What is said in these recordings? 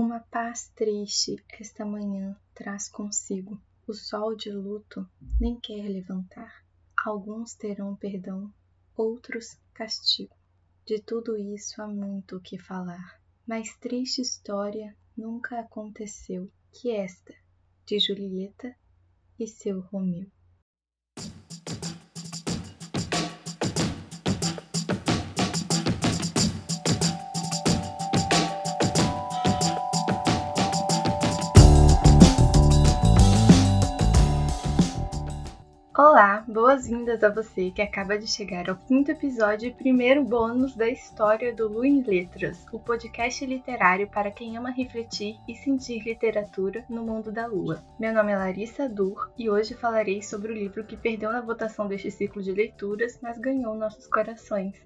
Uma paz triste esta manhã traz consigo. O sol de luto nem quer levantar. Alguns terão perdão, outros castigo. De tudo isso há muito o que falar. Mas triste história nunca aconteceu que esta, de Julieta e seu Romeu. Olá, boas-vindas a você que acaba de chegar ao quinto episódio e primeiro bônus da história do Lu em Letras, o podcast literário para quem ama refletir e sentir literatura no mundo da lua. Meu nome é Larissa Dur e hoje falarei sobre o livro que perdeu na votação deste ciclo de leituras, mas ganhou nossos corações.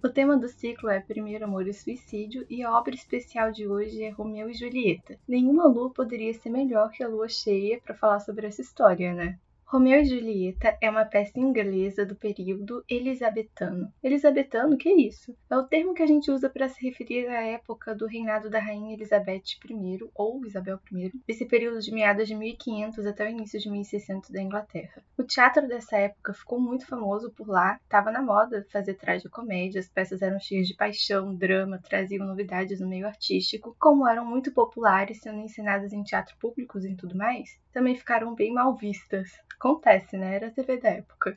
O tema do ciclo é Primeiro Amor e Suicídio e a obra especial de hoje é Romeu e Julieta. Nenhuma lua poderia ser melhor que a lua cheia para falar sobre essa história, né? Romeu e Julieta é uma peça inglesa do período elisabetano. Elisabetano, que é isso? É o termo que a gente usa para se referir à época do reinado da rainha Elizabeth I ou Isabel I, esse período de meados de 1500 até o início de 1600 da Inglaterra. O teatro dessa época ficou muito famoso por lá, estava na moda fazer tragicomédia, as peças eram cheias de paixão, drama, traziam novidades no meio artístico, como eram muito populares, sendo ensinadas em teatro públicos e tudo mais, também ficaram bem mal vistas. Acontece, né? Era a TV da época.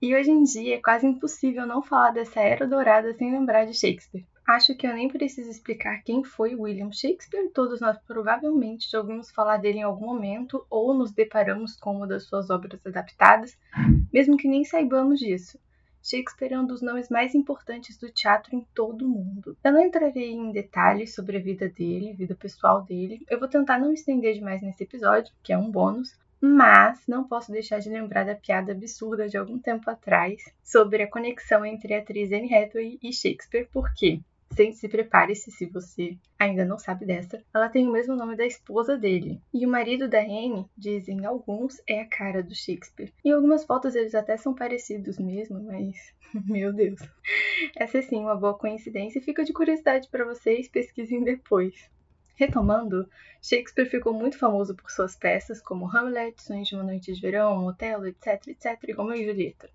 E hoje em dia é quase impossível não falar dessa era dourada sem lembrar de Shakespeare. Acho que eu nem preciso explicar quem foi William Shakespeare, todos nós provavelmente já ouvimos falar dele em algum momento ou nos deparamos com uma das suas obras adaptadas, mesmo que nem saibamos disso. Shakespeare é um dos nomes mais importantes do teatro em todo o mundo. Eu não entrarei em detalhes sobre a vida dele, vida pessoal dele. Eu vou tentar não estender demais nesse episódio, que é um bônus, mas não posso deixar de lembrar da piada absurda de algum tempo atrás sobre a conexão entre a atriz Anne Hathaway e Shakespeare, porque Sente se prepare-se se você ainda não sabe dessa. Ela tem o mesmo nome da esposa dele. E o marido da Anne, dizem alguns, é a cara do Shakespeare. Em algumas fotos eles até são parecidos mesmo, mas meu Deus. Essa é sim uma boa coincidência e fica de curiosidade para vocês, pesquisem depois. Retomando, Shakespeare ficou muito famoso por suas peças como Hamlet, Sonhos de uma Noite de Verão, Otelo, etc, etc, e Romeu e Julieta.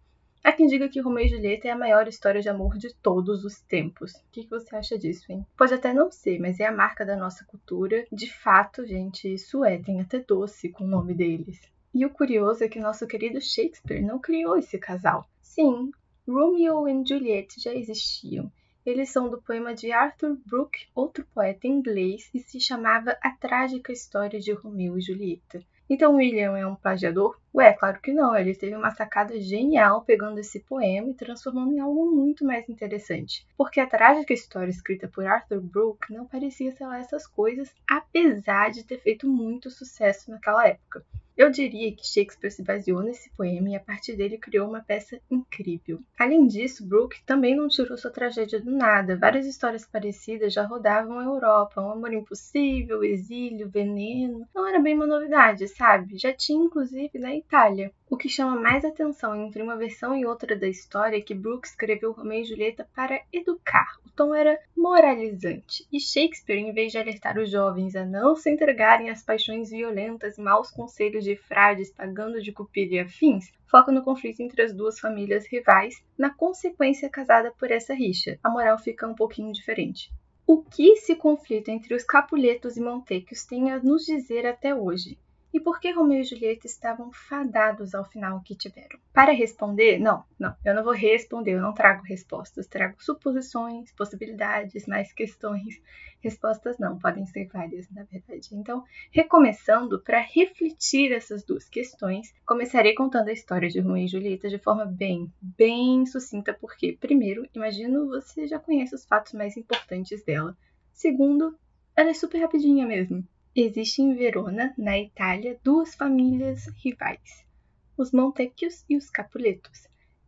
Há quem diga que Romeu e Julieta é a maior história de amor de todos os tempos. O que você acha disso, hein? Pode até não ser, mas é a marca da nossa cultura. De fato, gente, isso é, tem até doce com o nome deles. E o curioso é que nosso querido Shakespeare não criou esse casal. Sim, Romeo e Juliet já existiam. Eles são do poema de Arthur Brooke, outro poeta inglês, e se chamava A Trágica História de Romeu e Julieta. Então William é um plagiador? Ué, claro que não. Ele teve uma sacada genial pegando esse poema e transformando em algo muito mais interessante. Porque a trágica história escrita por Arthur Brooke não parecia ser lá essas coisas, apesar de ter feito muito sucesso naquela época. Eu diria que Shakespeare se baseou nesse poema e a partir dele criou uma peça incrível. Além disso, Brooke também não tirou sua tragédia do nada. Várias histórias parecidas já rodavam a Europa. Um amor impossível, exílio, veneno. Não era bem uma novidade, sabe? Já tinha inclusive na Itália. O que chama mais atenção entre uma versão e outra da história é que Brooke escreveu Romeu e Julieta para educar. O tom era moralizante. E Shakespeare, em vez de alertar os jovens a não se entregarem às paixões violentas e maus conselhos de frades pagando de cupido e afins, foca no conflito entre as duas famílias rivais, na consequência casada por essa rixa. A moral fica um pouquinho diferente. O que esse conflito entre os Capuletos e Montecchios tem a nos dizer até hoje? E por que Romeu e Julieta estavam fadados ao final que tiveram. Para responder, não, não, eu não vou responder, eu não trago respostas, trago suposições, possibilidades, mais questões. Respostas não, podem ser várias, na verdade. Então, recomeçando, para refletir essas duas questões, começarei contando a história de Romeu e Julieta de forma bem, bem sucinta, porque, primeiro, imagino você já conhece os fatos mais importantes dela. Segundo, ela é super rapidinha mesmo. Existe em Verona, na Itália, duas famílias rivais, os Montecchios e os Capuletos.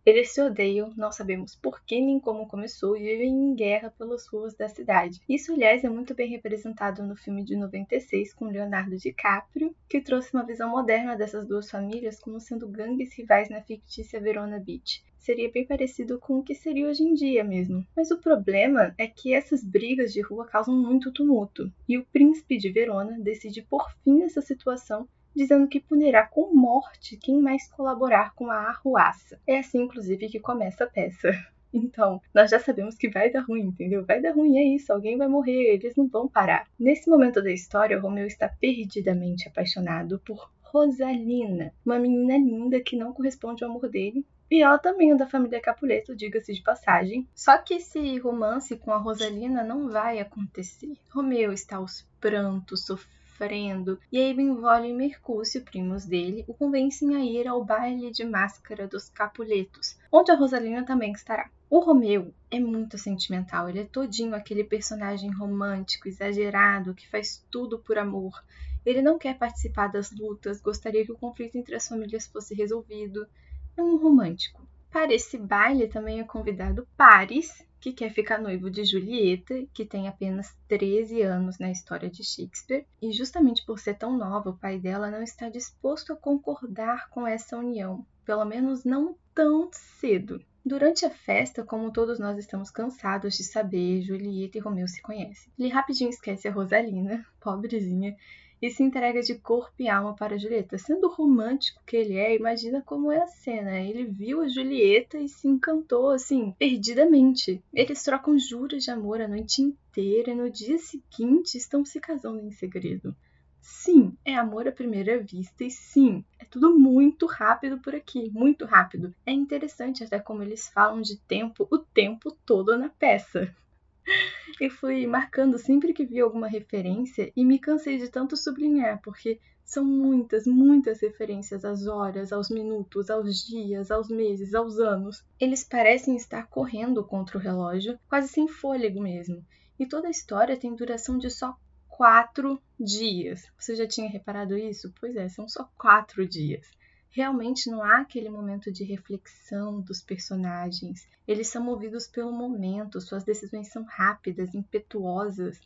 Eles se odeiam, não sabemos por que nem como começou e vivem em guerra pelas ruas da cidade. Isso, aliás, é muito bem representado no filme de 96 com Leonardo DiCaprio, que trouxe uma visão moderna dessas duas famílias como sendo gangues rivais na fictícia Verona Beach seria bem parecido com o que seria hoje em dia mesmo. Mas o problema é que essas brigas de rua causam muito tumulto, e o príncipe de Verona decide por fim nessa situação dizendo que punirá com morte quem mais colaborar com a arruaça. É assim, inclusive, que começa a peça. Então, nós já sabemos que vai dar ruim, entendeu? Vai dar ruim, é isso, alguém vai morrer, eles não vão parar. Nesse momento da história, Romeu está perdidamente apaixonado por Rosalina, uma menina linda que não corresponde ao amor dele. E ela também é da família Capuleto, diga-se de passagem. Só que esse romance com a Rosalina não vai acontecer. Romeu está aos prantos, sofrendo sofrendo, e aí Benvolio e Mercúcio, primos dele, o convencem a ir ao baile de máscara dos Capuletos, onde a Rosalina também estará. O Romeu é muito sentimental, ele é todinho aquele personagem romântico, exagerado, que faz tudo por amor. Ele não quer participar das lutas, gostaria que o conflito entre as famílias fosse resolvido. É um romântico. Para esse baile também é convidado Paris, que quer ficar noivo de Julieta, que tem apenas 13 anos na história de Shakespeare, e justamente por ser tão nova, o pai dela não está disposto a concordar com essa união, pelo menos não tão cedo. Durante a festa, como todos nós estamos cansados de saber, Julieta e Romeu se conhecem. Ele rapidinho esquece a Rosalina, pobrezinha, e se entrega de corpo e alma para Julieta. Sendo romântico que ele é, imagina como é a cena. Ele viu a Julieta e se encantou, assim, perdidamente. Eles trocam juras de amor a noite inteira e no dia seguinte estão se casando em segredo. Sim, é amor à primeira vista e sim, é tudo muito rápido por aqui, muito rápido. É interessante até como eles falam de tempo o tempo todo na peça. Eu fui marcando sempre que vi alguma referência e me cansei de tanto sublinhar, porque são muitas, muitas referências às horas, aos minutos, aos dias, aos meses, aos anos. Eles parecem estar correndo contra o relógio, quase sem fôlego mesmo. E toda a história tem duração de só quatro dias. Você já tinha reparado isso? Pois é, são só quatro dias realmente não há aquele momento de reflexão dos personagens. Eles são movidos pelo momento, suas decisões são rápidas, impetuosas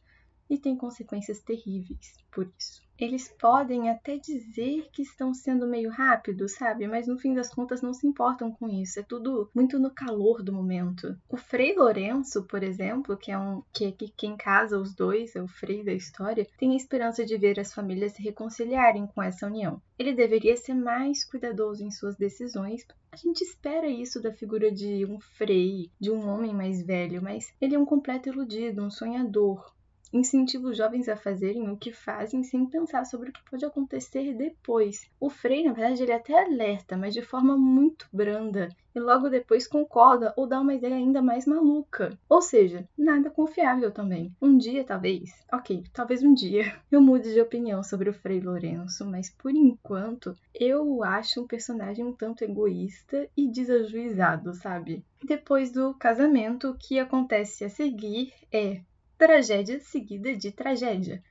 e têm consequências terríveis por isso. Eles podem até dizer que estão sendo meio rápidos, sabe? Mas no fim das contas não se importam com isso. É tudo muito no calor do momento. O Frei Lourenço, por exemplo, que é um que, que quem casa os dois, é o Frei da história, tem a esperança de ver as famílias se reconciliarem com essa união. Ele deveria ser mais cuidadoso em suas decisões. A gente espera isso da figura de um Frei, de um homem mais velho, mas ele é um completo iludido, um sonhador, incentiva os jovens a fazerem o que fazem sem pensar sobre o que pode acontecer depois. O Frei, na verdade, ele até alerta, mas de forma muito branda, e logo depois concorda ou dá uma ideia ainda mais maluca. Ou seja, nada confiável também. Um dia, talvez, ok, talvez um dia eu mude de opinião sobre o Frei Lourenço, mas por enquanto eu acho um personagem um tanto egoísta e desajuizado, sabe? Depois do casamento, o que acontece a seguir é tragédia seguida de tragédia.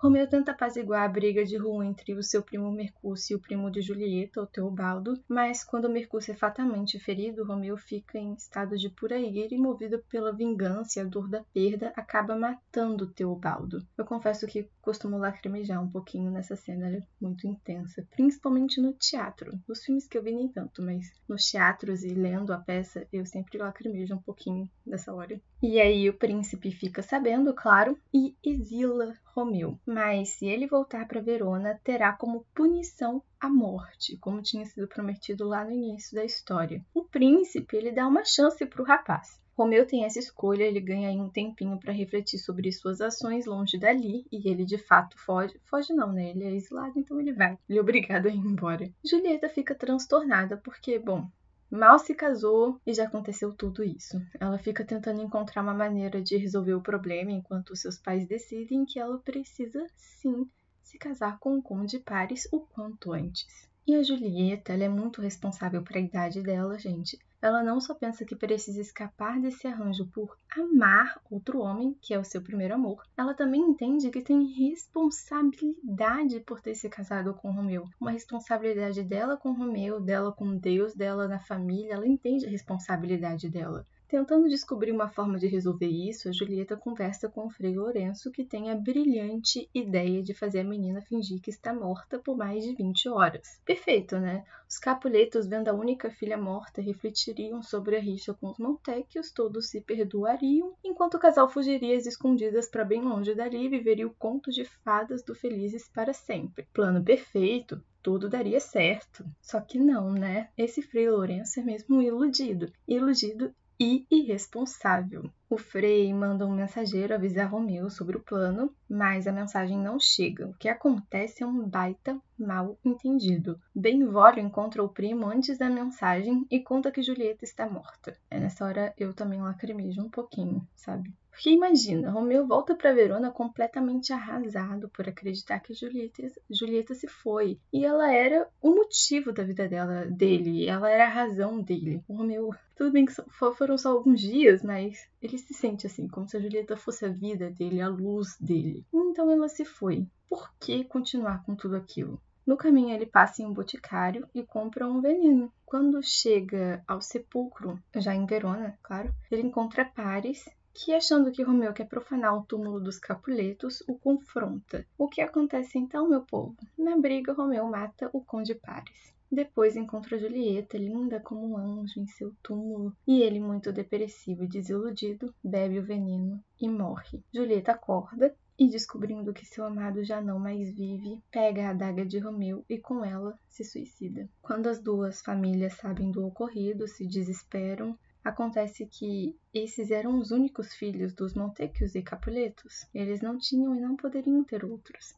Romeu tenta apaziguar a briga de rua entre o seu primo Mercúcio e o primo de Julieta, o Teobaldo, mas quando Mercúcio é fatalmente ferido, Romeu fica em estado de pura ira e, movido pela vingança e a dor da perda, acaba matando Teobaldo. Eu confesso que costumo lacrimejar um pouquinho nessa cena, ela é muito intensa, principalmente no teatro. Nos filmes que eu vi nem tanto, mas nos teatros e lendo a peça, eu sempre lacrimejo um pouquinho nessa hora. E aí o príncipe fica sabendo, claro, e exila Romeu. Mas se ele voltar para Verona, terá como punição a morte, como tinha sido prometido lá no início da história. O príncipe, ele dá uma chance para o rapaz. Romeu tem essa escolha, ele ganha aí um tempinho para refletir sobre suas ações longe dali, e ele de fato foge. Foge não, né? Ele é exilado, então ele vai. Ele é obrigado a ir embora. Julieta fica transtornada porque, bom, Mal se casou e já aconteceu tudo isso. Ela fica tentando encontrar uma maneira de resolver o problema enquanto seus pais decidem que ela precisa sim se casar com o Conde Paris o quanto antes. E a Julieta, ela é muito responsável para a idade dela, gente. Ela não só pensa que precisa escapar desse arranjo por amar outro homem, que é o seu primeiro amor, ela também entende que tem responsabilidade por ter se casado com Romeu. Uma responsabilidade dela com Romeu, dela com Deus, dela na família, ela entende a responsabilidade dela. Tentando descobrir uma forma de resolver isso, a Julieta conversa com o Frei Lourenço, que tem a brilhante ideia de fazer a menina fingir que está morta por mais de 20 horas. Perfeito, né? Os Capuletos, vendo a única filha morta, refletiriam sobre a rixa com os Montecchios, todos se perdoariam, enquanto o casal fugiria às escondidas para bem longe dali e viveria o conto de fadas do Felizes para sempre. Plano perfeito, tudo daria certo. Só que não, né? Esse Frei Lourenço é mesmo iludido. Iludido e irresponsável. O Frei manda um mensageiro avisar Romeu sobre o plano, mas a mensagem não chega. O que acontece é um baita mal entendido. Benvolio encontra o primo antes da mensagem e conta que Julieta está morta. É nessa hora eu também lacrimejo um pouquinho, sabe? Porque imagina, Romeu volta para Verona completamente arrasado por acreditar que Julieta, Julieta se foi. E ela era o motivo da vida dela, dele, ela era a razão dele. O Romeu, tudo bem que foram só alguns dias, mas ele se sente assim, como se a Julieta fosse a vida dele, a luz dele. Então ela se foi. Por que continuar com tudo aquilo? No caminho, ele passa em um boticário e compra um veneno. Quando chega ao sepulcro, já em Verona, claro, ele encontra Paris que, achando que Romeu quer profanar o túmulo dos Capuletos, o confronta. O que acontece então, meu povo? Na briga, Romeu mata o Conde Paris. Depois encontra Julieta, linda como um anjo, em seu túmulo, e ele, muito depressivo e desiludido, bebe o veneno e morre. Julieta acorda e, descobrindo que seu amado já não mais vive, pega a adaga de Romeu e com ela se suicida. Quando as duas famílias sabem do ocorrido, se desesperam, Acontece que esses eram os únicos filhos dos Montecchios e Capuletos. Eles não tinham e não poderiam ter outros.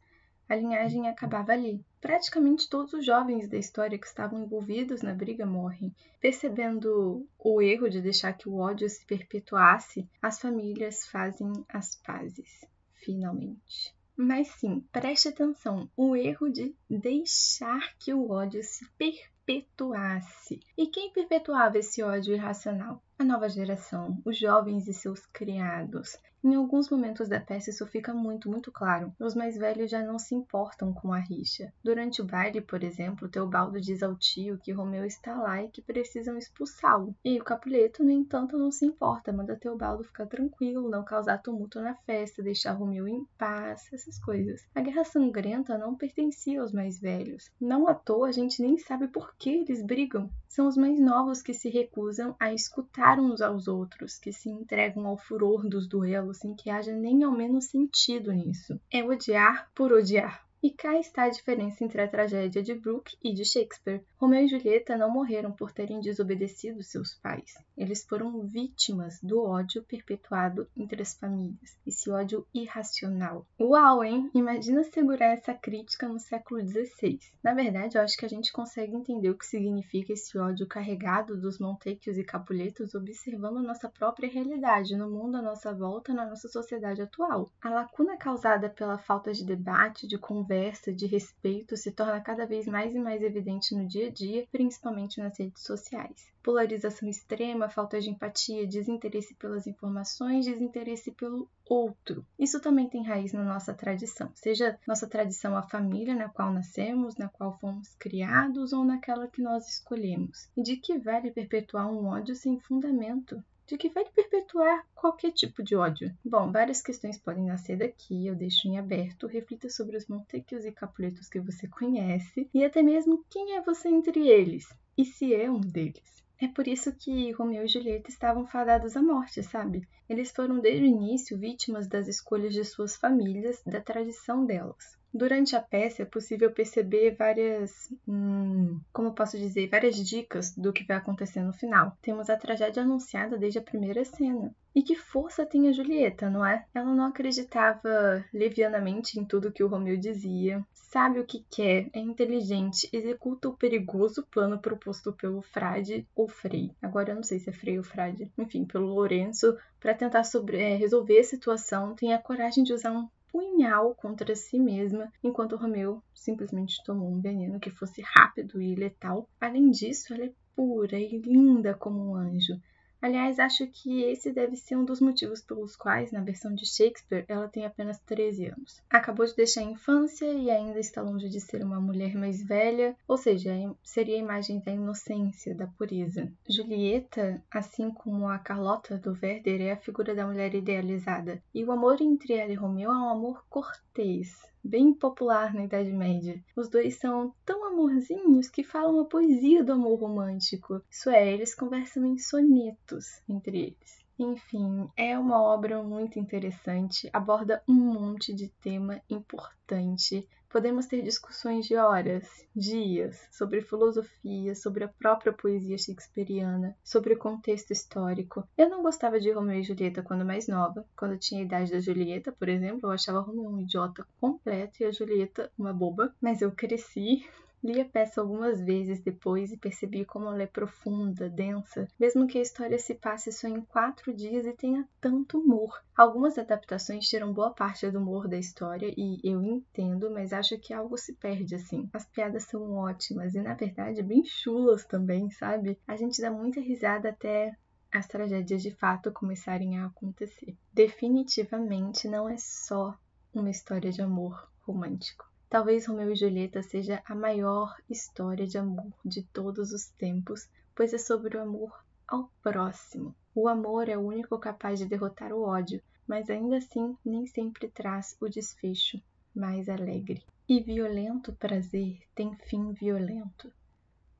A linhagem acabava ali. Praticamente todos os jovens da história que estavam envolvidos na briga morrem. Percebendo o erro de deixar que o ódio se perpetuasse, as famílias fazem as pazes. Finalmente. Mas sim, preste atenção: o erro de deixar que o ódio se perpetuasse perpetuasse. E quem perpetuava esse ódio irracional? A nova geração, os jovens e seus criados. Em alguns momentos da peça isso fica muito, muito claro. Os mais velhos já não se importam com a rixa. Durante o baile, por exemplo, Teobaldo diz ao tio que Romeu está lá e que precisam expulsá-lo. E o Capuleto, no entanto, não se importa, manda Teobaldo ficar tranquilo, não causar tumulto na festa, deixar Romeu em paz, essas coisas. A guerra sangrenta não pertencia aos mais velhos. Não à toa a gente nem sabe por que eles brigam. São os mais novos que se recusam a escutar uns aos outros, que se entregam ao furor dos duelos sem que haja nem ao menos sentido nisso. É odiar por odiar. E cá está a diferença entre a tragédia de Brooke e de Shakespeare. Romeu e Julieta não morreram por terem desobedecido seus pais. Eles foram vítimas do ódio perpetuado entre as famílias, esse ódio irracional. Uau, hein? Imagina segurar essa crítica no século XVI. Na verdade, eu acho que a gente consegue entender o que significa esse ódio carregado dos Montecchios e Capuletos observando nossa própria realidade, no mundo à nossa volta, na nossa sociedade atual. A lacuna causada pela falta de debate, de conversa, conversa, de respeito se torna cada vez mais e mais evidente no dia a dia, principalmente nas redes sociais. Polarização extrema, falta de empatia, desinteresse pelas informações, desinteresse pelo outro. Isso também tem raiz na nossa tradição, seja nossa tradição a família na qual nascemos, na qual fomos criados ou naquela que nós escolhemos. E de que vale perpetuar um ódio sem fundamento? De que vai perpetuar qualquer tipo de ódio. Bom, várias questões podem nascer daqui, eu deixo em aberto. Reflita sobre os Montecchios e Capuletos que você conhece e até mesmo quem é você entre eles e se é um deles. É por isso que Romeu e Julieta estavam fadados à morte, sabe? Eles foram desde o início vítimas das escolhas de suas famílias, da tradição delas. Durante a peça é possível perceber várias, hum, como posso dizer, várias dicas do que vai acontecer no final. Temos a tragédia anunciada desde a primeira cena. E que força tem a Julieta, não é? Ela não acreditava levianamente em tudo que o Romeu dizia, sabe o que quer, é inteligente, executa o perigoso plano proposto pelo Frade ou Frei. Agora eu não sei se é Frei ou Frade, enfim, pelo Lourenço, para tentar sobre, é, resolver a situação, tem a coragem de usar um punhal contra si mesma, enquanto Romeu simplesmente tomou um veneno que fosse rápido e letal. Além disso, ela é pura e linda como um anjo. Aliás, acho que esse deve ser um dos motivos pelos quais, na versão de Shakespeare, ela tem apenas 13 anos. Acabou de deixar a infância e ainda está longe de ser uma mulher mais velha, ou seja, seria a imagem da inocência, da pureza. Julieta, assim como a Carlota do Werder, é a figura da mulher idealizada, e o amor entre ela e Romeu é um amor cortês, bem popular na Idade Média. Os dois são tão amorzinhos que falam a poesia do amor romântico. Isso é, eles conversam em sonetos entre eles. Enfim, é uma obra muito interessante, aborda um monte de tema importante Podemos ter discussões de horas, dias, sobre filosofia, sobre a própria poesia shakespeariana, sobre o contexto histórico. Eu não gostava de Romeu e Julieta quando mais nova. Quando tinha a idade da Julieta, por exemplo, eu achava Romeu um idiota completo e a Julieta uma boba. Mas eu cresci Li a peça algumas vezes depois e percebi como ela é profunda, densa, mesmo que a história se passe só em quatro dias e tenha tanto humor. Algumas adaptações tiram boa parte do humor da história e eu entendo, mas acho que algo se perde assim. As piadas são ótimas e, na verdade, bem chulas também, sabe? A gente dá muita risada até as tragédias de fato começarem a acontecer. Definitivamente não é só uma história de amor romântico. Talvez Romeu e Julieta seja a maior história de amor de todos os tempos, pois é sobre o amor ao próximo. O amor é o único capaz de derrotar o ódio, mas ainda assim nem sempre traz o desfecho mais alegre. E violento prazer tem fim violento,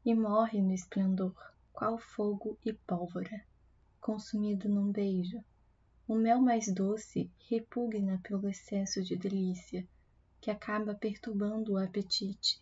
e morre no esplendor, qual fogo e pólvora, consumido num beijo. O mel mais doce repugna pelo excesso de delícia que acaba perturbando o apetite.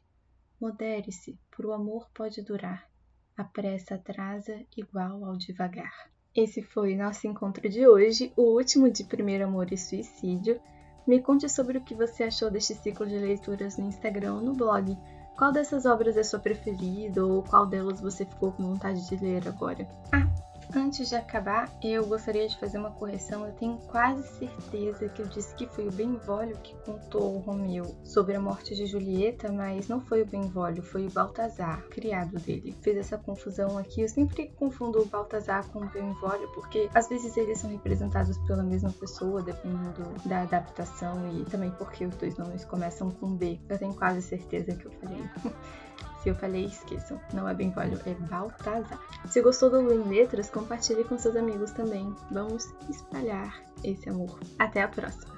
Modere-se, por o amor pode durar. A pressa atrasa igual ao devagar. Esse foi nosso encontro de hoje, o último de Primeiro Amor e Suicídio. Me conte sobre o que você achou deste ciclo de leituras no Instagram ou no blog. Qual dessas obras é sua preferida ou qual delas você ficou com vontade de ler agora? Ah, Antes de acabar, eu gostaria de fazer uma correção. Eu tenho quase certeza que eu disse que foi o Benvolio que contou o Romeu sobre a morte de Julieta, mas não foi o Benvolio, foi o Baltazar, criado dele. Fiz essa confusão aqui. Eu sempre confundo o Baltazar com o Benvolio porque às vezes eles são representados pela mesma pessoa, dependendo da adaptação e também porque os dois nomes começam com B. Eu tenho quase certeza que eu falei. Se eu falei, esqueçam. Não é Benvolio, é Baltazar. Se gostou do Lu em Letras, compartilhe com seus amigos também. Vamos espalhar esse amor. Até a próxima!